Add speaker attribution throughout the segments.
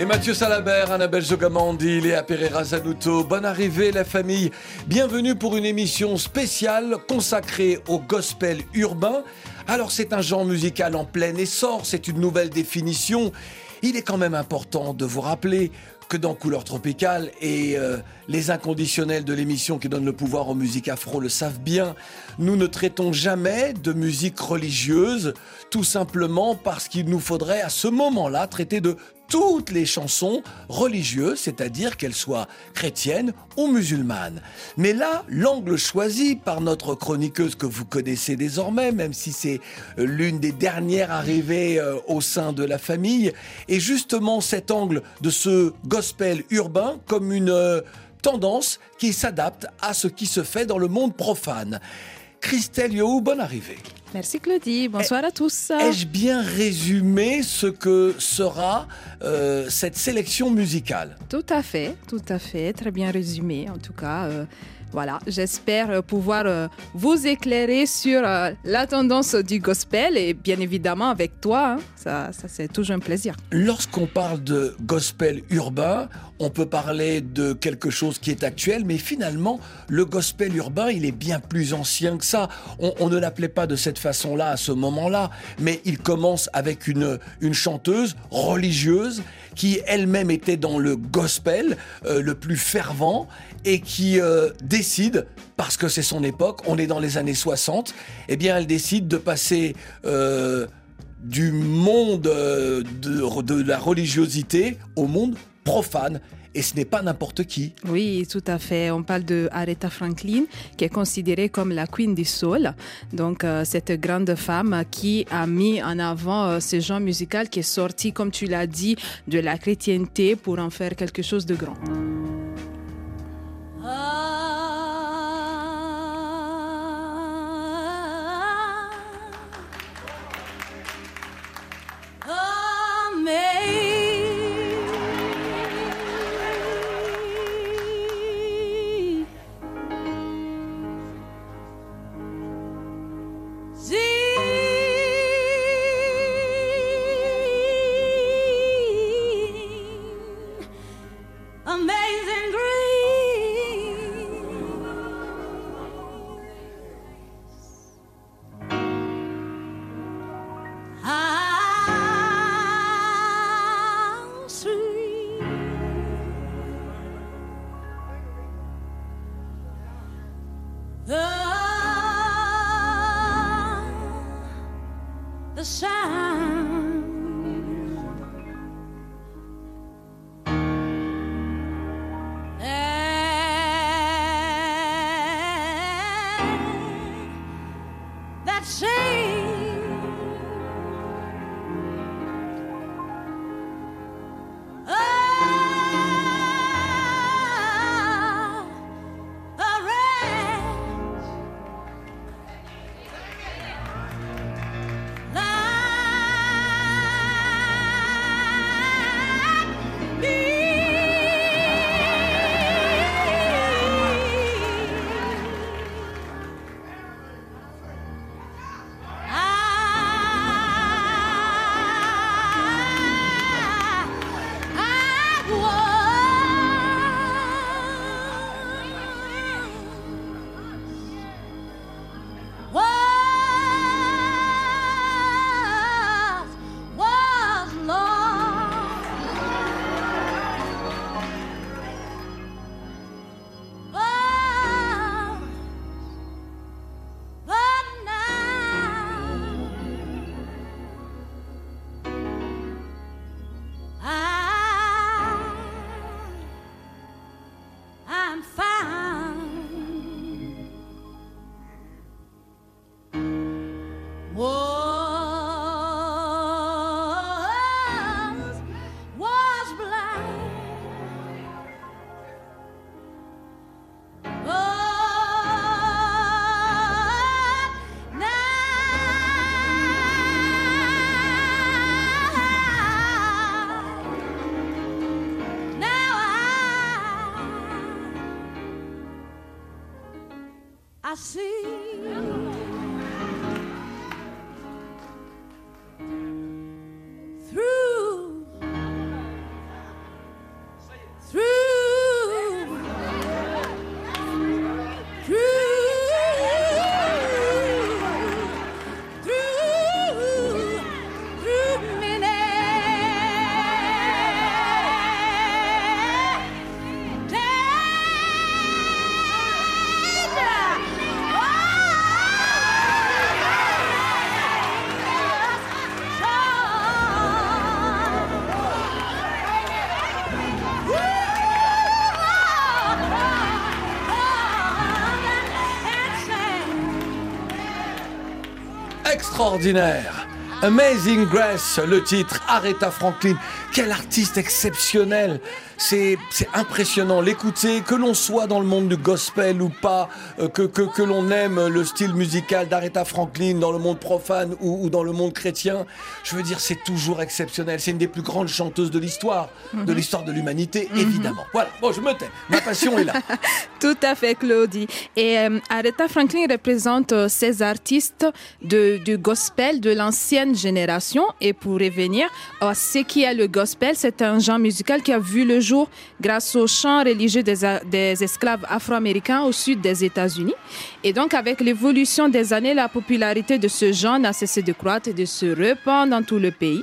Speaker 1: Et Mathieu Salabert, Annabelle Jogamandi, Léa Pereira Zanuto, bonne arrivée la famille. Bienvenue pour une émission spéciale consacrée au gospel urbain. Alors c'est un genre musical en plein essor, c'est une nouvelle définition. Il est quand même important de vous rappeler que dans Couleur Tropicale et euh, les inconditionnels de l'émission qui donne le pouvoir aux musiques afro le savent bien, nous ne traitons jamais de musique religieuse, tout simplement parce qu'il nous faudrait à ce moment-là traiter de toutes les chansons religieuses, c'est-à-dire qu'elles soient chrétiennes ou musulmanes. Mais là, l'angle choisi par notre chroniqueuse que vous connaissez désormais, même si c'est euh, l'une des dernières arrivées euh, au sein de la famille, est justement cet angle de ce gospel urbain comme une euh, tendance qui s'adapte à ce qui se fait dans le monde profane. Christelle Yohou, bonne arrivée.
Speaker 2: Merci Claudie, bonsoir à tous.
Speaker 1: Ai-je bien résumé ce que sera euh, cette sélection musicale?
Speaker 2: Tout à fait, tout à fait, très bien résumé en tout cas. Euh, voilà, j'espère euh, pouvoir vous éclairer sur la tendance du gospel et bien évidemment avec toi, hein. Ça, c'est toujours un plaisir.
Speaker 1: Lorsqu'on parle de gospel urbain, on peut parler de quelque chose qui est actuel, mais finalement, le gospel urbain, il est bien plus ancien que ça. On, ne l'appelait pas de cette façon-là à ce moment-là, mais il commence avec une, chanteuse religieuse qui elle-même était dans le gospel euh, le plus fervent et qui euh, décide, parce que c'est son époque, on est dans les années 60, eh bien elle décide de passer... Euh, du monde euh, de, la religiosité au monde profane et ce n'est pas n'importe qui.
Speaker 2: Oui, tout à fait. On parle de Aretha Franklin, qui est considérée comme la Queen du Soul. Donc, euh, cette grande femme qui a mis en avant euh, ce genre musical qui est sorti, comme tu l'as dit, de la chrétienté pour en faire quelque chose de grand.
Speaker 3: Ah.
Speaker 1: Extraordinaire. Amazing Grace, le titre, Aretha Franklin. Quel artiste exceptionnel. C'est impressionnant. L'écouter, que l'on soit dans le monde du gospel ou pas, euh, que, que, que l'on aime le style musical d'Aretha Franklin dans le monde profane ou, ou dans le monde chrétien, je veux dire, c'est toujours exceptionnel. C'est une des plus grandes chanteuses de l'histoire, de l'histoire de l'humanité, évidemment. Voilà, bon, je me tais. Ma passion est là.
Speaker 2: Tout à fait, Claudie. Et euh, Aretha Franklin représente euh, ces artistes de, du gospel de l'ancienne génération. Et pour revenir à ce qui est le gospel, c'est un genre musical qui a vu le jour grâce au chant religieux des, des esclaves afro-américains au sud des États-Unis. Et donc, avec l'évolution des années, la popularité de ce genre n'a cessé de croître et de se répandre dans tout le pays.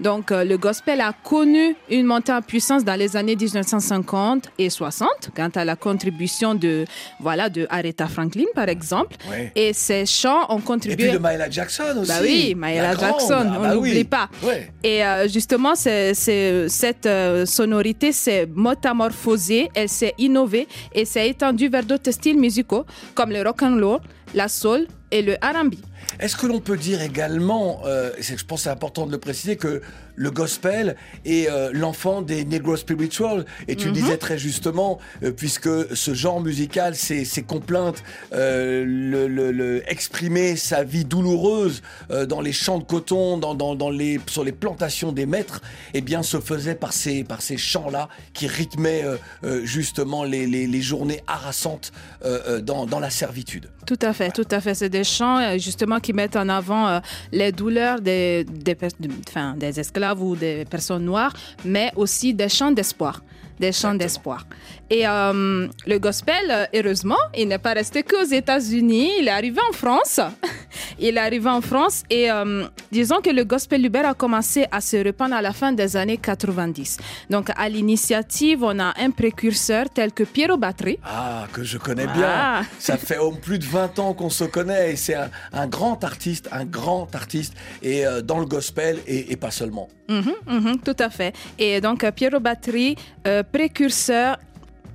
Speaker 2: Donc, euh, le gospel a connu une montée en puissance dans les années 1950 et 60, quant à la contribution de, voilà, de Aretha Franklin, par exemple.
Speaker 1: Ouais.
Speaker 2: Et ces chants ont
Speaker 1: Et
Speaker 2: contribué.
Speaker 1: puis de Maëla Jackson aussi.
Speaker 2: Bah oui,
Speaker 1: La
Speaker 2: Maëla. Jackson,
Speaker 1: Ah
Speaker 2: on
Speaker 1: bah
Speaker 2: n'oublie
Speaker 1: oui.
Speaker 2: pas.
Speaker 1: Ouais.
Speaker 2: Et euh, justement, c'est, c'est- cette euh, sonorité s'est métamorphosée, elle s'est innovée et s'est étendue vers d'autres styles musicaux comme le rock and roll, la soul et le R&B.
Speaker 1: Est-ce que l'on peut dire également, euh, je pense que c'est important de le préciser, que le gospel est euh, l'enfant des Negro Spiritual Et tu le disais très justement, euh, puisque ce genre musical, ses, ses complaintes, euh, le, le- le- exprimer sa vie douloureuse dans les champs de coton, dans, dans- dans les, sur les plantations des maîtres, eh bien, se faisait par ces, par ces chants-là qui rythmaient justement les, les- les journées harassantes dans, dans la servitude.
Speaker 2: Tout à fait, tout à fait. C'est des chants justement qui mettent en avant les douleurs des, des, pers- de- enfin, des esclaves ou des personnes noires, mais aussi des chants d'espoir. Des chants d'espoir. Et euh, le gospel, heureusement, il n'est pas resté qu'aux États-Unis. Il est arrivé en France. il est arrivé en France et euh, disons que le gospel Uber a commencé à se répandre à la fin des années 90. Donc, à l'initiative, on a un précurseur tel que Piero Battery.
Speaker 1: Ah, que je connais
Speaker 2: Ah.
Speaker 1: bien. Ça fait plus de 20 ans qu'on se connaît et c'est un, un grand artiste, un grand artiste et euh, dans le gospel et, et pas seulement.
Speaker 2: Mhm, mhm, tout à fait. Et donc, euh, Piero Battery, euh, précurseur,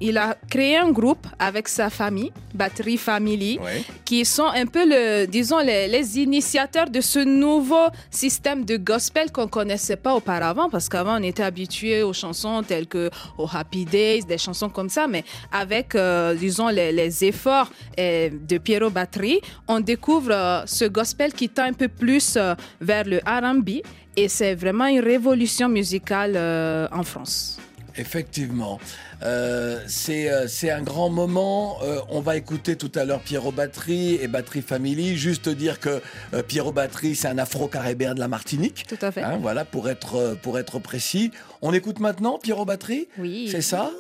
Speaker 2: il a créé un groupe avec sa famille, Battery Family,
Speaker 1: Ouais.
Speaker 2: qui sont un peu, le, disons, les, les initiateurs de ce nouveau système de gospel qu'on connaissait pas auparavant, parce qu'avant, on était habitué aux chansons telles que aux Happy Days, des chansons comme ça, mais avec, euh, disons, les, les efforts euh, de Piero Battery, on découvre euh, ce gospel qui tend un peu plus vers le R&B, et c'est vraiment une révolution musicale euh, en France.
Speaker 1: Effectivement. Euh, c'est euh, un grand moment. Euh, on va écouter tout à l'heure Pierrot Battery et Battery Family. Juste dire que Pierrot Battery, c'est un afro-caribéen de la Martinique.
Speaker 2: Tout à fait.
Speaker 1: Hein, voilà, pour être, pour être précis. On écoute maintenant Pierrot Battery
Speaker 2: Oui.
Speaker 1: C'est ça?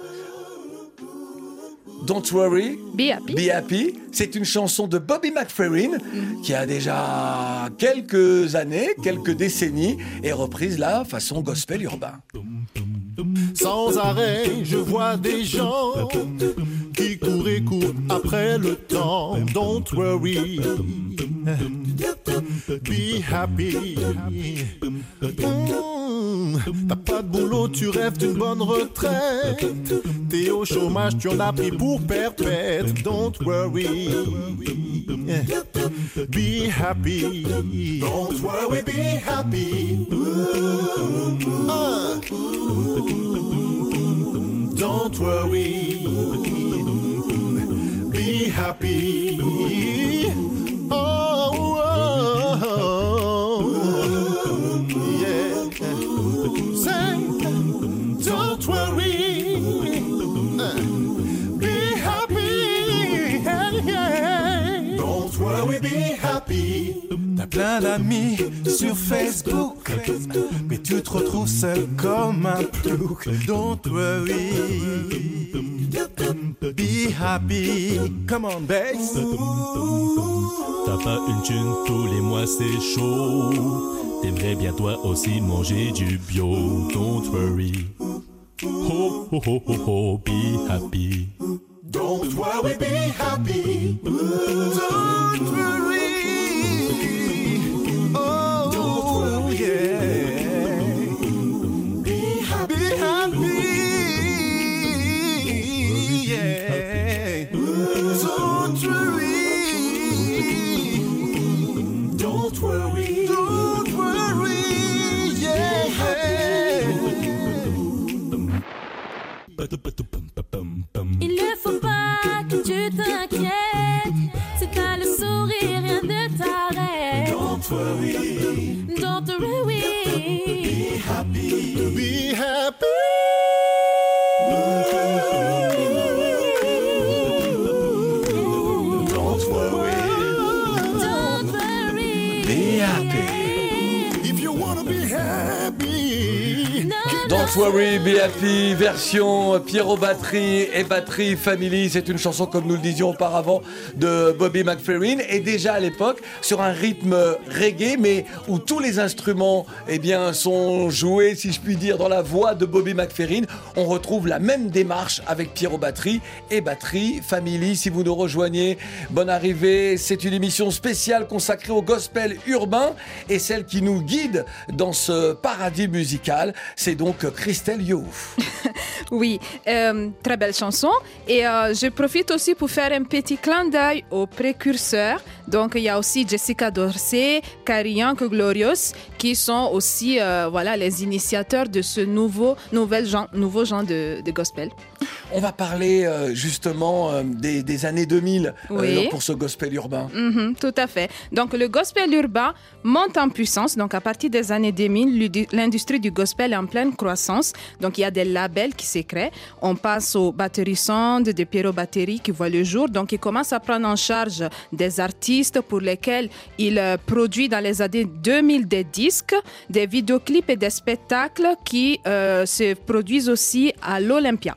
Speaker 1: Don't worry.
Speaker 2: Be happy.
Speaker 1: Be Happy, c'est une chanson de Bobby McFerrin qui a déjà quelques années, quelques décennies, et reprise là façon gospel urbain.
Speaker 4: Sans arrêt, je vois des gens après le temps. Don't worry, be happy. Mm, T'as pas de boulot, tu rêves d'une bonne retraite. T'es au chômage, tu en as pris pour perpète. Don't worry, be happy. Don't worry, be happy. Ah. Don't worry, be happy. Oh, oh, oh, yeah. Say, don't worry, plein d'amis sur Facebook, mais tu te retrouves seul comme un plouc. Don't worry, be happy. Come on, bass.
Speaker 5: T'as pas une thune tous les mois, c'est chaud. T'aimerais bien toi aussi manger du bio. Don't worry. Ho ho ho ho ho, be happy.
Speaker 4: Don't worry, be happy. Don't worry. Don't worry, be happy,
Speaker 1: version Pierrot Batterie et Batterie Family. C'est une chanson, comme nous le disions auparavant, de Bobby McFerrin. Et déjà à l'époque, sur un rythme reggae, mais où tous les instruments eh bien, sont joués, si je puis dire, dans la voix de Bobby McFerrin. On retrouve la même démarche avec Pierrot Batterie et Batterie Family. Si vous nous rejoignez, bonne arrivée. C'est une émission spéciale consacrée au gospel urbain et celle qui nous guide dans ce paradis musical, c'est donc Christelle Youf.
Speaker 2: Oui, euh, très belle chanson. Et euh, je profite aussi pour faire un petit clin d'œil aux précurseurs. Donc, il y a aussi Jessica Dorsey, Young Glorious, qui sont aussi euh, voilà, les initiateurs de ce nouveau, genre, nouveau genre de gospel.
Speaker 1: On va parler euh, justement euh, des, des années 2000 euh, pour ce gospel urbain.
Speaker 2: Mhm, tout à fait. Donc, le gospel urbain monte en puissance. Donc, à partir des années 2000, l'udi- l'industrie du gospel est en pleine croissance. Donc, il y a des labels qui se créent. On passe aux batteries sondes, des Pierrot batteries qui voient le jour. Donc, il commence à prendre en charge des artistes pour lesquels il produit dans les années 2000 des disques, des vidéoclips et des spectacles qui se produisent aussi à l'Olympia.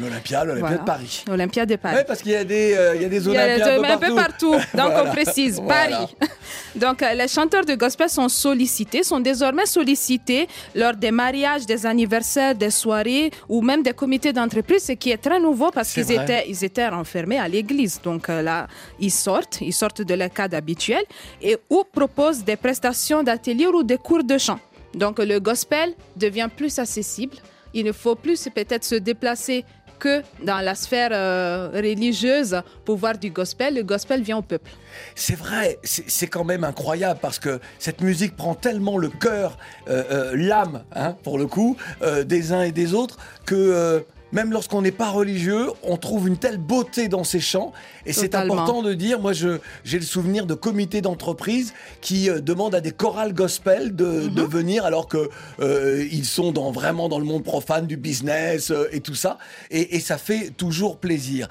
Speaker 1: L'Olympia, l'Olympia
Speaker 2: Voilà.
Speaker 1: de Paris.
Speaker 2: L'Olympia de Paris.
Speaker 1: Oui, parce qu'il y a des, euh, il y a des Olympiades
Speaker 2: un peu partout. Donc,
Speaker 1: Voilà.
Speaker 2: on précise
Speaker 1: Voilà.
Speaker 2: Paris. Donc, euh, les chanteurs de gospel sont sollicités, sont désormais sollicités lors des mariages, des anniversaires, des soirées ou même des comités d'entreprise, ce qui est très nouveau parce qu'ils étaient, ils étaient renfermés à l'église. Donc, euh, là, ils sortent, ils sortent de leur cadre habituel et ou proposent des prestations d'ateliers ou des cours de chant. Donc, le gospel devient plus accessible. Il ne faut plus peut-être se déplacer que dans la sphère euh, religieuse pour voir du gospel. Le gospel vient au peuple.
Speaker 1: C'est vrai, c'est quand même incroyable parce que cette musique prend tellement le cœur, euh, euh, l'âme, hein, pour le coup, des uns et des autres, que même lorsqu'on n'est pas religieux, on trouve une telle beauté dans ces chants. Et c'est important de dire, moi j'ai le souvenir de comités d'entreprise qui euh, demandent à des chorales gospel de, de venir alors que euh, ils sont dans, vraiment dans le monde profane du business euh, et tout ça. Et, et ça fait toujours plaisir.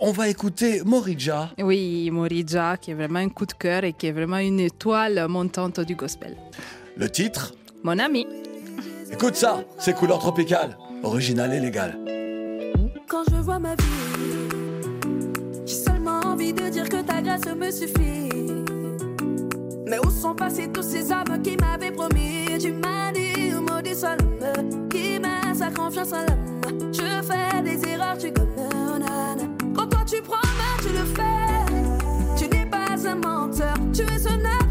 Speaker 1: On va écouter Morija.
Speaker 2: Oui, Morija, qui est vraiment un coup de cœur et qui est vraiment une étoile montante du gospel.
Speaker 1: Le titre?
Speaker 2: Mon ami.
Speaker 1: Écoute ça, c'est couleur tropicale, original et légal.
Speaker 6: Quand je vois ma vie, j'ai seulement envie de dire que ta grâce me suffit. Mais où sont passés tous ces hommes qui m'avaient promis? Tu m'as dit, maudit soit qui met sa confiance en l'homme. Je fais des erreurs, tu connais. Quand toi tu promets, tu le fais? Tu n'es pas un menteur, tu es un appui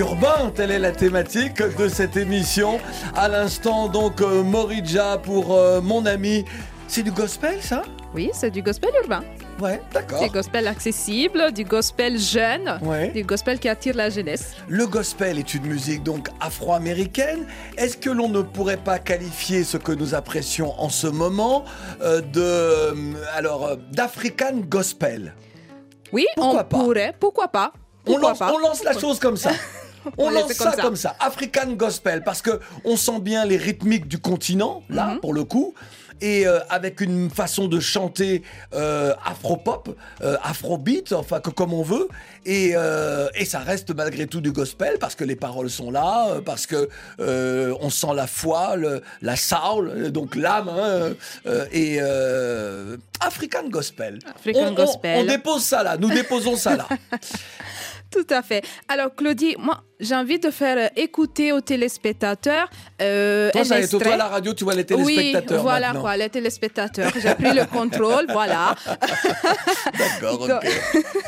Speaker 1: urbain, telle est la thématique de cette émission. À l'instant, donc, euh, Morija pour euh, mon ami. C'est du gospel, ça?
Speaker 2: Oui, c'est du gospel urbain.
Speaker 1: Ouais, d'accord.
Speaker 2: Du gospel accessible, du gospel jeune,
Speaker 1: Ouais.
Speaker 2: du gospel qui attire la jeunesse.
Speaker 1: Le gospel est une musique donc afro-américaine. Est-ce que l'on ne pourrait pas qualifier ce que nous apprécions en ce moment euh, de euh, alors d'African gospel?
Speaker 2: Oui,
Speaker 1: Pourquoi
Speaker 2: on
Speaker 1: pas?
Speaker 2: pourrait, pourquoi pas?
Speaker 1: On
Speaker 2: Pourquoi
Speaker 1: lance,
Speaker 2: pas?
Speaker 1: on lance la chose comme ça. On, lance
Speaker 2: comme
Speaker 1: ça,
Speaker 2: ça.
Speaker 1: comme ça, African gospel, parce que on sent bien les rythmiques du continent là
Speaker 2: Mhm.
Speaker 1: pour le coup, et euh, avec une façon de chanter euh, afro-pop, euh, afro-beat, enfin que comme on veut, et, euh, et ça reste malgré tout du gospel parce que les paroles sont là, parce que on sent la foi, le- la soul, donc l'âme, hein, et African gospel.
Speaker 2: African
Speaker 1: On- on-
Speaker 2: gospel.
Speaker 1: on dépose ça là, nous déposons ça là.
Speaker 2: Tout à fait. Alors, Claudie, moi, j'ai envie de faire euh, écouter aux téléspectateurs euh,
Speaker 1: Toi,
Speaker 2: un
Speaker 1: ça y est, toi,
Speaker 2: extrait.
Speaker 1: la radio, tu vois les téléspectateurs
Speaker 2: Oui, voilà
Speaker 1: maintenant.
Speaker 2: quoi, les téléspectateurs. J'ai pris le contrôle, voilà.
Speaker 1: D'accord, ok.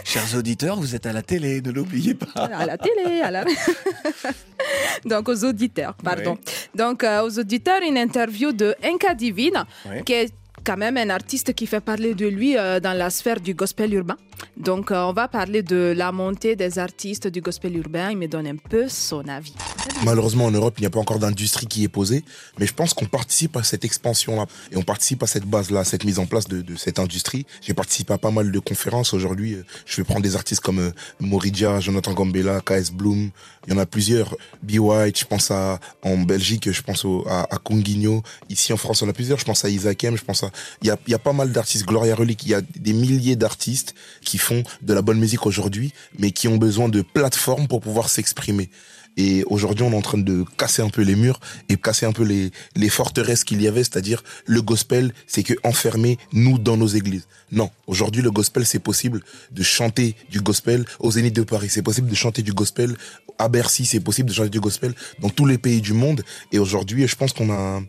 Speaker 1: Chers auditeurs, vous êtes à la télé, ne l'oubliez pas.
Speaker 2: à la télé, à la... Donc aux auditeurs, pardon. Donc euh, aux auditeurs, une interview de Inca Divine,
Speaker 1: Oui.
Speaker 2: qui est quand même un artiste qui fait parler de lui euh, dans la sphère du gospel urbain. Donc euh, on va parler de la montée des artistes du gospel urbain. Il me donne un peu son avis.
Speaker 7: Malheureusement, en Europe, il n'y a pas encore d'industrie qui est posée, mais je pense qu'on participe à cette expansion-là et on participe à cette base-là, à cette mise en place de, cette industrie. J'ai participé à pas mal de conférences aujourd'hui. euh, Je vais prendre des artistes comme euh, Morija, Jonathan Gambella, KS Bloom. Il y en a plusieurs. B. White, je pense à en Belgique, je pense à, à. Ici en France, on a plusieurs. Je pense à Isaac M. Je pense à il y a, pas mal d'artistes. Gloria Relic, il y a des milliers d'artistes qui font de la bonne musique aujourd'hui, mais qui ont besoin de plateformes pour pouvoir s'exprimer. Et aujourd'hui, on est en train de casser un peu les murs et casser un peu les, les forteresses qu'il y avait, c'est-à-dire le gospel, c'est que enfermer nous dans nos églises. Non, aujourd'hui, le gospel, c'est possible de chanter du gospel au Zénith de Paris. C'est possible de chanter du gospel à Bercy. C'est possible de chanter du gospel dans tous les pays du monde. Et aujourd'hui, je pense qu'on a,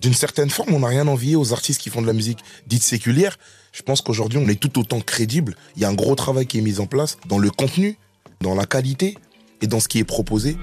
Speaker 7: d'une certaine forme, on n'a rien envié aux artistes qui font de la musique dite séculière. Je pense qu'aujourd'hui, on est tout autant crédible. Il y a un gros travail qui est mis en place dans le contenu, dans la qualité et dans ce qui est proposé.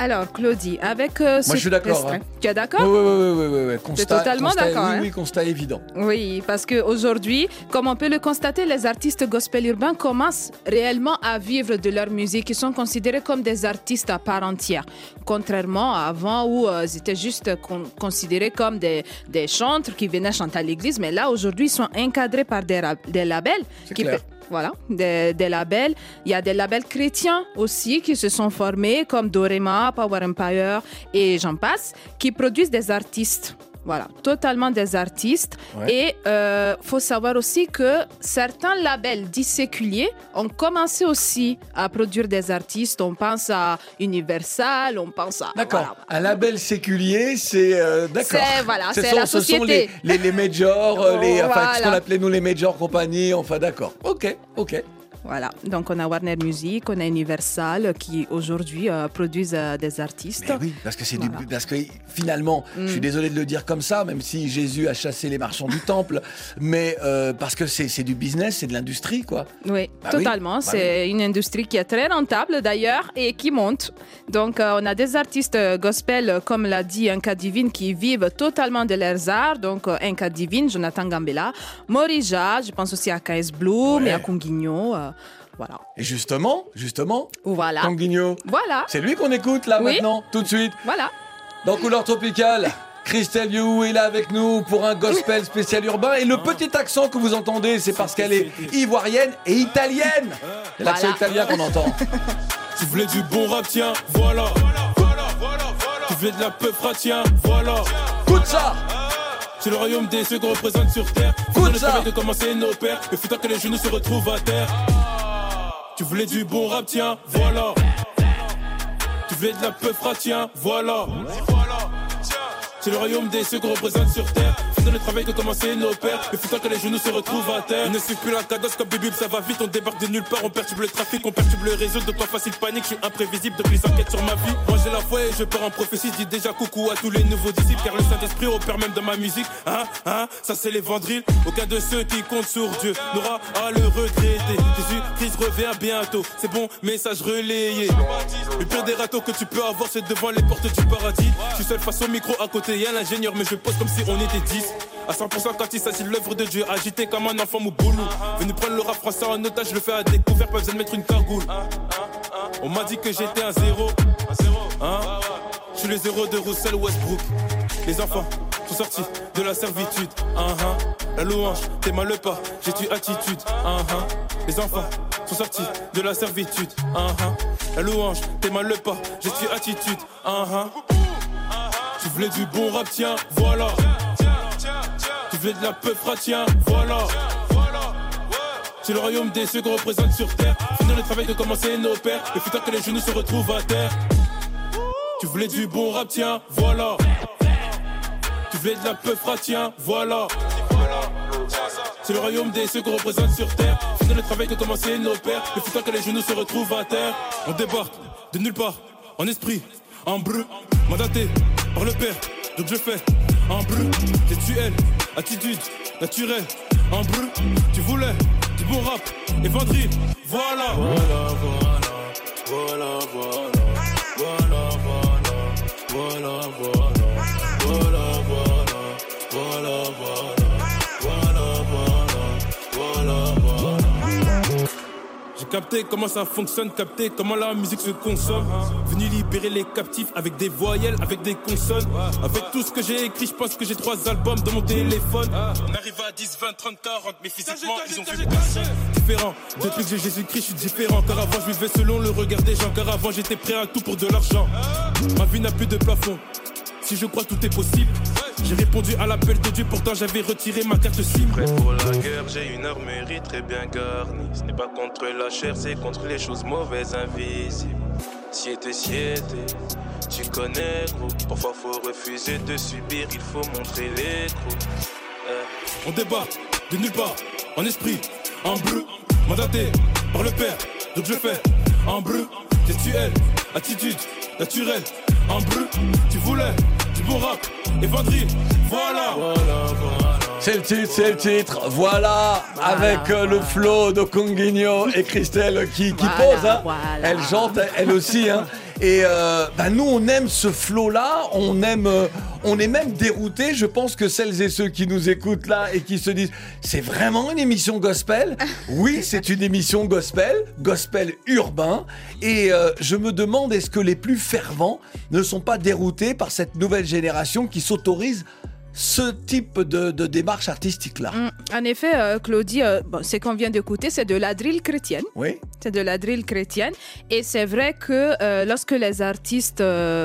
Speaker 2: Alors Claudie, avec euh,
Speaker 1: Moi, je suis d'accord, hein.
Speaker 2: tu es d'accord?
Speaker 1: Oui, oui, oui, oui, oui. Constat-
Speaker 2: totalement d'accord,
Speaker 1: Oui,
Speaker 2: hein?
Speaker 1: oui, constat évident.
Speaker 2: Oui, parce qu'aujourd'hui, comme on peut le constater, les artistes gospel urbains commencent réellement à vivre de leur musique. Ils sont considérés comme des artistes à part entière. Contrairement à avant où euh, ils étaient juste con- considérés comme des, des chantres qui venaient chanter à l'église. Mais là, aujourd'hui, ils sont encadrés par des, labels. Qui
Speaker 1: clair.
Speaker 2: Voilà, des, des labels. Il y a des labels chrétiens aussi qui se sont formés, comme Dorema, Power Empire et j'en passe, qui produisent des artistes. Voilà, totalement des artistes.
Speaker 1: Ouais.
Speaker 2: Et il faut savoir aussi que certains labels dits séculiers ont commencé aussi à produire des artistes. On pense à Universal, on pense à...
Speaker 1: D'accord.
Speaker 2: voilà.
Speaker 1: Un label séculier, c'est euh, d'accord.
Speaker 2: C'est- voilà,
Speaker 1: Ce
Speaker 2: la
Speaker 1: Ce sont les,
Speaker 2: société.
Speaker 1: les, les majors, euh, les, enfin, ce qu'on appelait nous les majors compagnies. Enfin, d'accord. Ok, ok.
Speaker 2: Voilà, donc on a Warner Music, on a Universal qui aujourd'hui euh, produisent euh, des artistes.
Speaker 1: Mais oui, parce que c'est du, parce que finalement, je suis
Speaker 2: Mm.
Speaker 1: désolé de le dire comme ça, même si Jésus a chassé les marchands du temple, mais euh, parce que c'est du business, c'est de l'industrie, quoi.
Speaker 2: Oui,
Speaker 1: Bah oui,
Speaker 2: totalement.
Speaker 1: bah
Speaker 2: c'est une industrie qui est très rentable d'ailleurs et qui monte. Donc, on a des artistes gospel, comme l'a dit Inca Divine, qui vivent totalement de leurs arts. Donc, Inca Divine, Jonathan Gambella, Morija, je pense aussi à KS Bloom
Speaker 1: Ouais.
Speaker 2: et à Conguigno. Euh, voilà.
Speaker 1: Et justement, justement,
Speaker 2: Voilà.
Speaker 1: Tanguigno,
Speaker 2: Voilà.
Speaker 1: c'est lui qu'on écoute là
Speaker 2: Oui.
Speaker 1: maintenant, tout de suite.
Speaker 2: Voilà.
Speaker 1: Dans Couleur Tropicale, Christelle You est là avec nous pour un gospel spécial urbain. Et le petit accent que vous entendez, c'est parce qu'elle est ivoirienne et italienne. C'est l'accent
Speaker 2: Voilà.
Speaker 1: italien qu'on entend.
Speaker 8: Tu voulais du bon rap, tiens, voilà. Tu voulais de la peu tiens, voilà.
Speaker 1: Écoute ça
Speaker 8: C'est le royaume des ceux qu'on représente sur terre. Faisons le travail de commencer nos pères. Il faut que les genoux se retrouvent à terre. Tu voulais du bon rap, tiens, voilà. Tu voulais de la peu tiens, voilà. C'est le royaume des ceux qu'on représente sur terre. Le travail que commencer nos pères. Fut temps que les genoux se retrouvent à terre. Il ne suit plus la cadence comme Bibib, ça va vite. On débarque de nulle part, on perturbe le trafic, on perturbe le réseau. De pas facile panique, je suis imprévisible depuis les enquêtes sur ma vie. Moi j'ai la foi et je pars en prophétie. Dis déjà coucou à tous les nouveaux disciples. Car le Saint-Esprit opère même dans ma musique. Hein, hein, ça c'est les vendrilles. Aucun de ceux qui comptent sur Dieu n'aura à le regretter. Jésus Christ revient bientôt. C'est bon, message relayé. Le pire des râteaux que tu peux avoir, c'est devant les portes du paradis. Je suis seul face au micro à côté, y'a l'ingénieur, mais je pose comme si on était 10. À 100% quand il l'œuvre de Dieu, agité comme un enfant mouboulou. Venu prendre le rap français en otage, je le fais à découvert, pas besoin de mettre une cagoule. On m'a dit que j'étais un zéro. Hein? Je suis le zéro de Russell Westbrook. Les enfants sont sortis de la servitude. Hein, hein. La louange, t'es mal le pas, j'ai tu attitude. Hein. Les enfants sont sortis de la servitude. La louange, t'es mal le pas, j'ai tu attitude. Tu voulais du bon rap, tiens, voilà. Tu voulais de la peu tiens, voilà. C'est le royaume des ceux qu'on représente sur terre. Finir le travail de commencer nos pères. Le futur que les genoux se retrouvent à terre. Tu voulais du bon rap, tiens, voilà. Tu voulais de la peu tiens, voilà. C'est le royaume des ceux qu'on représente sur terre. Finir le travail de commencer nos pères. Le futur que les genoux se retrouvent à terre. On débarque de nulle part, en esprit, en brut, mandaté par le père. Donc je fais en brut, gestuelle, attitude, naturelle, en brûle, tu voulais du bon rap, et vendredi, voilà. Voilà, voilà, voilà, voilà, voilà, voilà, voilà, voilà. J'ai capté comment ça fonctionne, capté comment la musique se consomme. Venu libérer les captifs avec des voyelles, avec des consonnes. Avec tout ce que j'ai écrit, je pense que j'ai trois albums dans mon téléphone. On arrive à 10, 20, 30, 40, mais physiquement, ils ont vu. Différent, depuis que j'ai Jésus-Christ, je suis différent. Car avant, je vivais selon le regard des gens. Car avant, j'étais prêt à tout pour de l'argent. Ma vie n'a plus de plafond. Si je crois tout est possible, j'ai répondu à l'appel de Dieu, pourtant j'avais retiré ma carte SIM.
Speaker 9: Prêt pour la guerre, j'ai une armerie très bien garnie. Ce n'est pas contre la chair, c'est contre les choses mauvaises, invisibles. Siete, siete, tu connais gros. Parfois faut refuser de subir, il faut montrer les crocs.
Speaker 8: On débarque de nulle part, en esprit, en bleu, mandaté par le père. Donc je fais en bleu, gestuelle, attitude, naturelle, en bleu. Tu voulais du bon rap et vendredi, voilà.
Speaker 1: C'est le titre, c'est le titre. Voilà, avec euh, le flow de Conguinho et Christelle qui, qui
Speaker 2: Voilà,
Speaker 1: pose. hein.
Speaker 2: voilà.
Speaker 1: Elle chante, elle aussi. Hein. Et euh, bah, nous, on aime ce flow-là. On aime, euh, on est même dérouté. Je pense que celles et ceux qui nous écoutent là et qui se disent, c'est vraiment une émission gospel? Oui, c'est une émission gospel, gospel urbain. Et euh, je me demande, est-ce que les plus fervents ne sont pas déroutés par cette nouvelle génération qui s'autorise ce type de, de démarche artistique-là.
Speaker 2: Mm. En effet, euh, Claudie, euh, bon, ce qu'on vient d'écouter, c'est de la drill chrétienne.
Speaker 1: Oui.
Speaker 2: C'est de la drill chrétienne. Et c'est vrai que euh, lorsque les artistes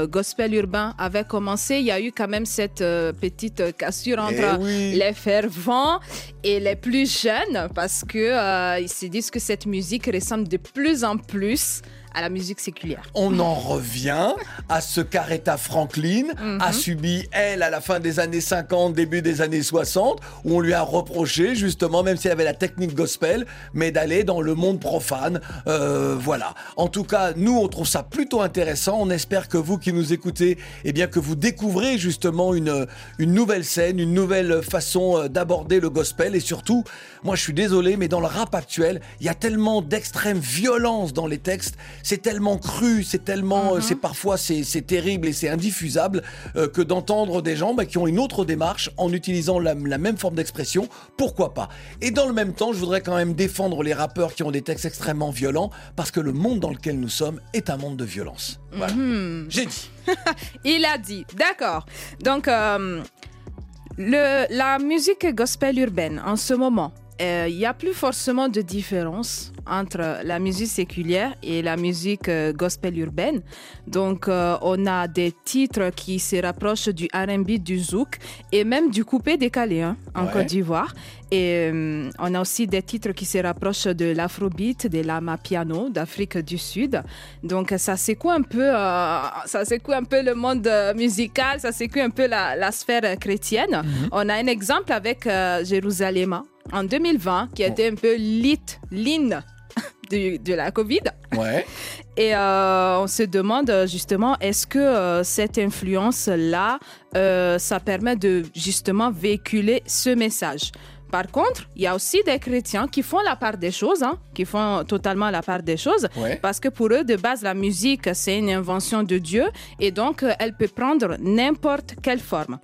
Speaker 2: gospel urbains avaient commencé, il y a eu quand même cette petite cassure entre
Speaker 1: Eh oui.
Speaker 2: les fervents et les plus jeunes parce que euh, ils se disent que cette musique ressemble de plus en plus à la musique séculière.
Speaker 1: On en revient à ce qu'Aretha Franklin a subi, elle, à la fin des années 50, début des années 60, où on lui a reproché, justement, même si elle avait la technique gospel, mais d'aller dans le monde profane. Euh, voilà. En tout cas, nous, on trouve ça plutôt intéressant. On espère que vous qui nous écoutez, eh bien, que vous découvrez justement une, une nouvelle scène, une nouvelle façon euh, d'aborder le gospel. Et surtout, moi, je suis désolé, mais dans le rap actuel, il y a tellement d'extrême violence dans les textes. C'est tellement cru, c'est tellement, euh, c'est parfois c'est terrible et c'est indiffusable euh, que d'entendre des gens bah, qui ont une autre démarche en utilisant la, la même forme d'expression, pourquoi pas? Et dans le même temps, je voudrais quand même défendre les rappeurs qui ont des textes extrêmement violents parce que le monde dans lequel nous sommes est un monde de violence. Voilà.
Speaker 2: Mhm.
Speaker 1: J'ai dit.
Speaker 2: Il a dit, d'accord. Donc, euh, le, la musique gospel urbaine, en ce moment, euh, il n'y a plus forcément de différence entre la musique séculière et la musique euh, gospel urbaine. Donc, euh, on a des titres qui se rapprochent du RB, du zouk et même du coupé décalé hein, en
Speaker 10: Ouais.
Speaker 2: Côte d'Ivoire. Et euh, on a aussi des titres qui se rapprochent de l'afrobeat, de l'ama piano d'Afrique du Sud. Donc, ça secoue un peu, euh, ça secoue un peu le monde euh, musical, ça secoue un peu la, la sphère chrétienne. On a un exemple avec euh, Jérusalem en 2020 qui a été un peu lit, line de, de la Covid.
Speaker 1: Ouais.
Speaker 2: Et euh, on se demande euh, justement, est-ce que euh, cette influence-là, euh, ça permet de justement véhiculer ce message? Par contre, il y a aussi des chrétiens qui font la part des choses, hein, qui font totalement la part des choses,
Speaker 10: Ouais.
Speaker 2: parce que pour eux, de base, la musique, c'est une invention de Dieu, et donc, elle peut prendre n'importe quelle forme.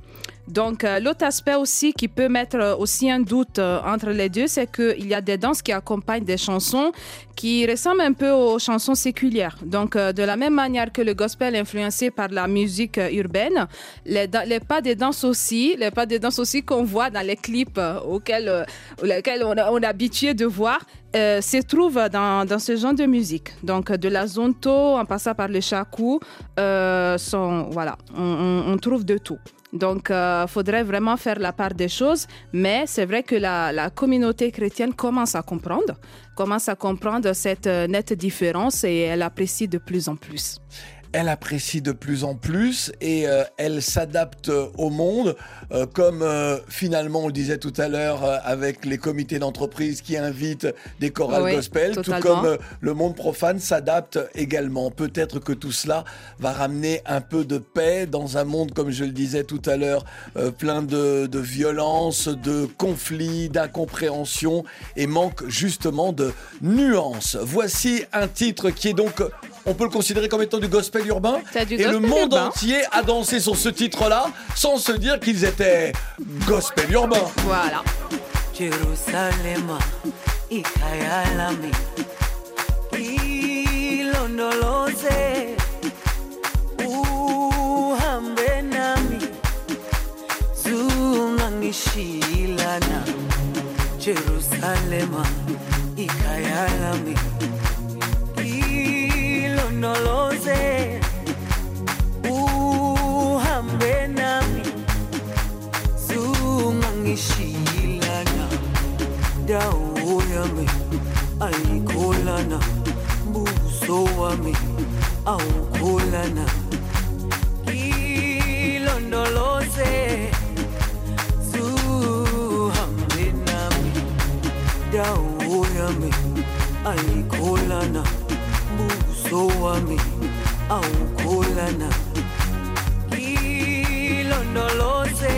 Speaker 2: Donc, euh, l'autre aspect aussi qui peut mettre euh, aussi un doute euh, entre les deux, c'est qu'il y a des danses qui accompagnent des chansons qui ressemblent un peu aux chansons séculières. Donc, de la même manière que le gospel est influencé par la musique urbaine, les, pas des danses aussi, les pas des danses aussi qu'on voit dans les clips auxquels, auxquels on, est habitué de voir, se trouvent dans, ce genre de musique. Donc, de la zonto en passant par le sont, voilà, on trouve de tout. Donc, il faudrait vraiment faire la part des choses, mais c'est vrai que la, la communauté chrétienne commence à comprendre, commence à comprendre cette euh, nette différence et elle apprécie de plus en plus.
Speaker 1: Elle apprécie de plus en plus et euh, elle s'adapte au monde, euh, comme euh, finalement on le disait tout à l'heure euh, avec les comités d'entreprise qui invitent des chorales
Speaker 2: Oui,
Speaker 1: gospel, tout comme euh, le monde profane s'adapte également. Peut-être que tout cela va ramener un peu de paix dans un monde, comme je le disais tout à l'heure, euh, plein de, de violence, de conflits, d'incompréhension et manque justement de nuances. Voici un titre qui est donc, on peut le considérer comme étant du gospel urbain.
Speaker 2: Du
Speaker 1: et le monde
Speaker 2: urbain.
Speaker 1: entier a dansé sur ce titre-là sans se dire qu'ils étaient gospel urbain.
Speaker 2: Voilà.
Speaker 11: usinoloze, uhambe nami, zungangishiyilana, dawo yami ayikholana, buso wami awukholana, ilondoloze zuhambe nami, dawo yami ayikholana buso wami awukholana ilondoloze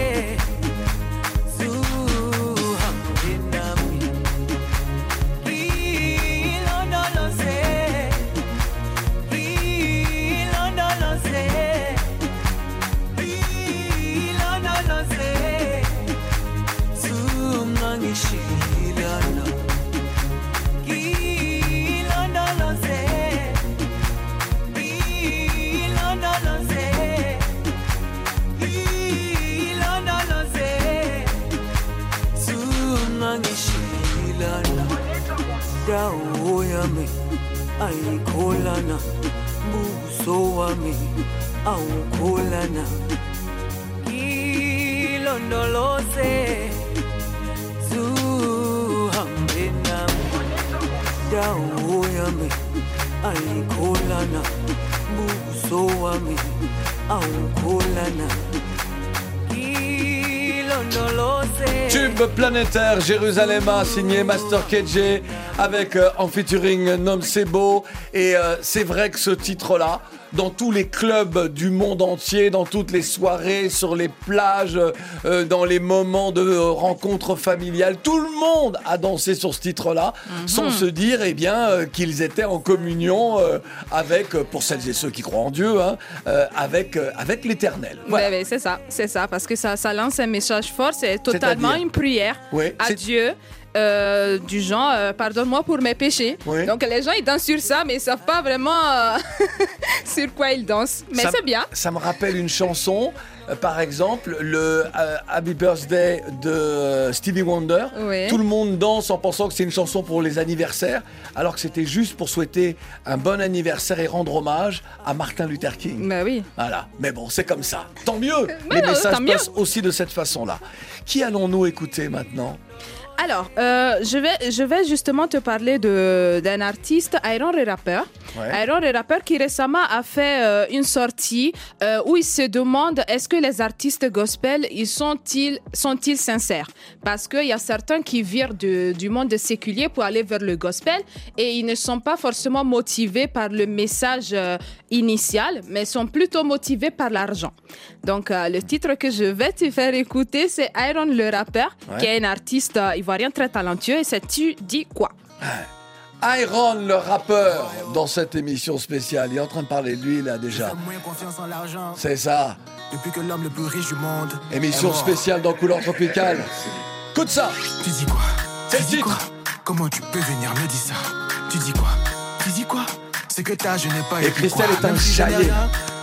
Speaker 1: Planétaire Jérusalem signé Master KJ avec euh, en featuring Nom Sebo et euh, c'est vrai que ce titre là dans tous les clubs du monde entier dans toutes les soirées sur les plages euh, dans les moments de euh, rencontres familiales tout le monde a dansé sur ce titre là sans se dire eh bien euh, qu'ils étaient en communion avec pour celles et ceux qui croient en Dieu hein, avec avec l'éternel. Voilà.
Speaker 2: Ouais, ouais, c'est ça, c'est ça, parce que ça, ça lance un message fort, c'est totalement une prière à Dieu euh, du genre euh, pardonne-moi pour mes péchés.
Speaker 1: Oui.
Speaker 2: Donc les gens ils dansent sur ça, mais ils savent pas vraiment euh, sur quoi ils dansent. Mais c'est bien.
Speaker 1: Ça me rappelle une chanson, par exemple, le Happy Birthday de Stevie Wonder.
Speaker 2: Oui.
Speaker 1: Tout le monde danse en pensant que c'est une chanson pour les anniversaires, alors que c'était juste pour souhaiter un bon anniversaire et rendre hommage à Martin Luther King.
Speaker 2: Bah oui.
Speaker 1: Voilà, mais bon, c'est comme ça. Tant mieux.
Speaker 2: Mais
Speaker 1: Les
Speaker 2: non,
Speaker 1: messages
Speaker 2: mieux.
Speaker 1: passent aussi de cette façon-là. Qui allons-nous écouter maintenant?
Speaker 2: Alors, euh, je, vais, je vais justement te parler d'un artiste, Iron le rappeur.
Speaker 1: Ouais.
Speaker 2: Iron le rappeur qui récemment a fait euh, une sortie euh, où il se demande est-ce que les artistes gospel ils sont-ils sont-ils sincères? Parce qu'il y a certains qui virent de- du monde séculier pour aller vers le gospel et ils ne sont pas forcément motivés par le message initial, mais sont plutôt motivés par l'argent. Donc, le titre que je vais te faire écouter, c'est Iron le rappeur,
Speaker 1: Ouais.
Speaker 2: qui est un artiste ivoirien très talentueux, et c'est Tu dis quoi
Speaker 1: Iron, le rappeur, dans cette émission spéciale. Il est en train de parler de lui, là, déjà.
Speaker 12: Moins confiance en l'argent.
Speaker 1: C'est ça.
Speaker 12: Depuis que l'homme le plus riche du monde.
Speaker 1: Émission spéciale dans Couleur Tropicale. Écoute ça.
Speaker 12: Tu dis quoi?
Speaker 1: C'est
Speaker 12: Tu
Speaker 1: le
Speaker 12: dis
Speaker 1: titre.
Speaker 12: quoi? Comment tu peux venir me dire ça? Tu dis quoi? Tu dis quoi? Ce que t'as, je n'ai pas
Speaker 1: Et Christelle
Speaker 12: quoi
Speaker 1: est un
Speaker 12: si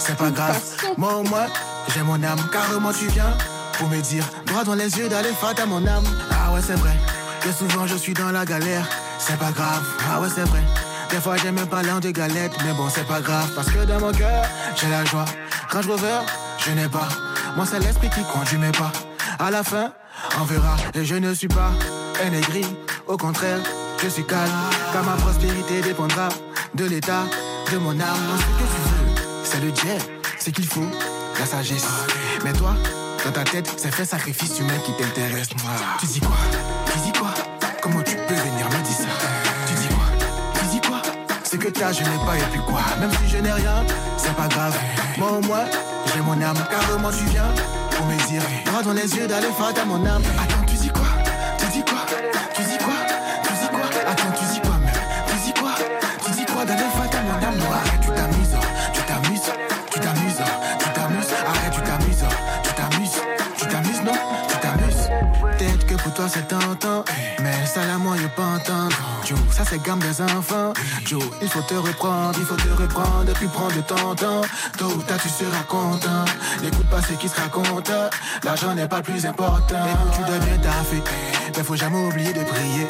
Speaker 12: C'est pas grave. Moi au moins, j'ai mon âme. Carrément, tu viens pour me dire droit dans les yeux d'aller fat à mon âme. Ah ouais, c'est vrai. Que souvent je suis dans la galère. C'est pas grave. Ah ouais, c'est vrai. Des fois, j'aime pas l'un de galette. Mais bon, c'est pas grave. Parce que dans mon cœur, j'ai la joie. Range Rover, je n'ai pas. Moi, c'est l'esprit qui conduit mes pas. À la fin, on verra. Et je ne suis pas un aigri. Au contraire, je suis calme. Car ma prospérité dépendra de l'état de mon âme. Ce que tu veux, c'est le jet. C'est qu'il faut la sagesse. Mais toi, dans ta tête, c'est fait sacrifice humain qui t'intéresse. Moi, tu dis quoi? Tu dis quoi? Comment tu peux venir me dire ça? Tu dis quoi? Tu dis quoi? Ce que t'as, je n'ai pas et puis quoi Même si je n'ai rien, c'est pas grave. Moi au j'ai mon âme. Carrément, tu viens pour me dire dans les yeux d'aller fat à mon âme. C'est gamme des enfants. Joe, il faut te reprendre, il faut te reprendre, puis prendre ton temps. Tôt ou tard tu seras content. N'écoute pas ce qui se raconte. L'argent n'est pas le plus important. Écoute, tu deviens ta fait. Mais faut jamais oublier de prier.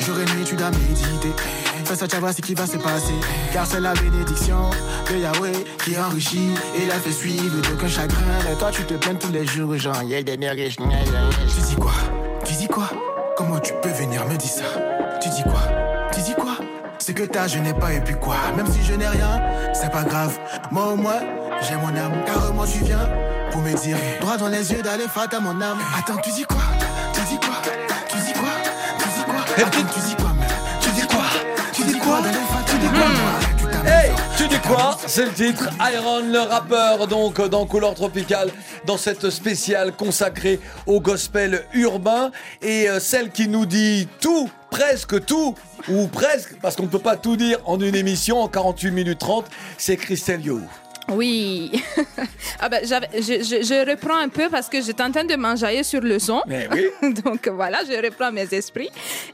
Speaker 12: Jour et nuit, tu dois méditer. Fais ça, tu vas voir ce qui va se passer. Car c'est la bénédiction de Yahweh qui enrichit. Et la fait suivre d'aucun chagrin. Mais toi, tu te plains tous les jours, genre, y'a des riches. Tu dis quoi? Tu dis quoi? Comment tu peux venir me dire ça? Tu dis quoi? Tu dis quoi? Ce que t'as, je n'ai pas et puis quoi? Même si je n'ai rien, c'est pas grave. Moi au moins, j'ai mon âme. Carrément, tu viens pour me dire. Droit dans les yeux d'aller fat à mon âme. Attends, tu dis quoi? Tu dis quoi? Tu dis quoi? Tu dis quoi? Attends, tu dis quoi même Tu dis quoi? Tu dis quoi? à mon âme.
Speaker 1: Hey, tu dis quoi? C'est le titre Iron le rappeur donc dans Couleur Tropicale dans cette spéciale consacrée au gospel urbain. Et euh, celle qui nous dit tout, presque tout ou presque parce qu'on ne peut pas tout dire en une émission en 48 minutes 30, c'est Christelle Yo.
Speaker 2: Oui. ah ben, je, je- je reprends un peu parce que j'étais en train de m'enjailler sur le son.
Speaker 1: Mais oui.
Speaker 2: Donc voilà, je reprends mes esprits.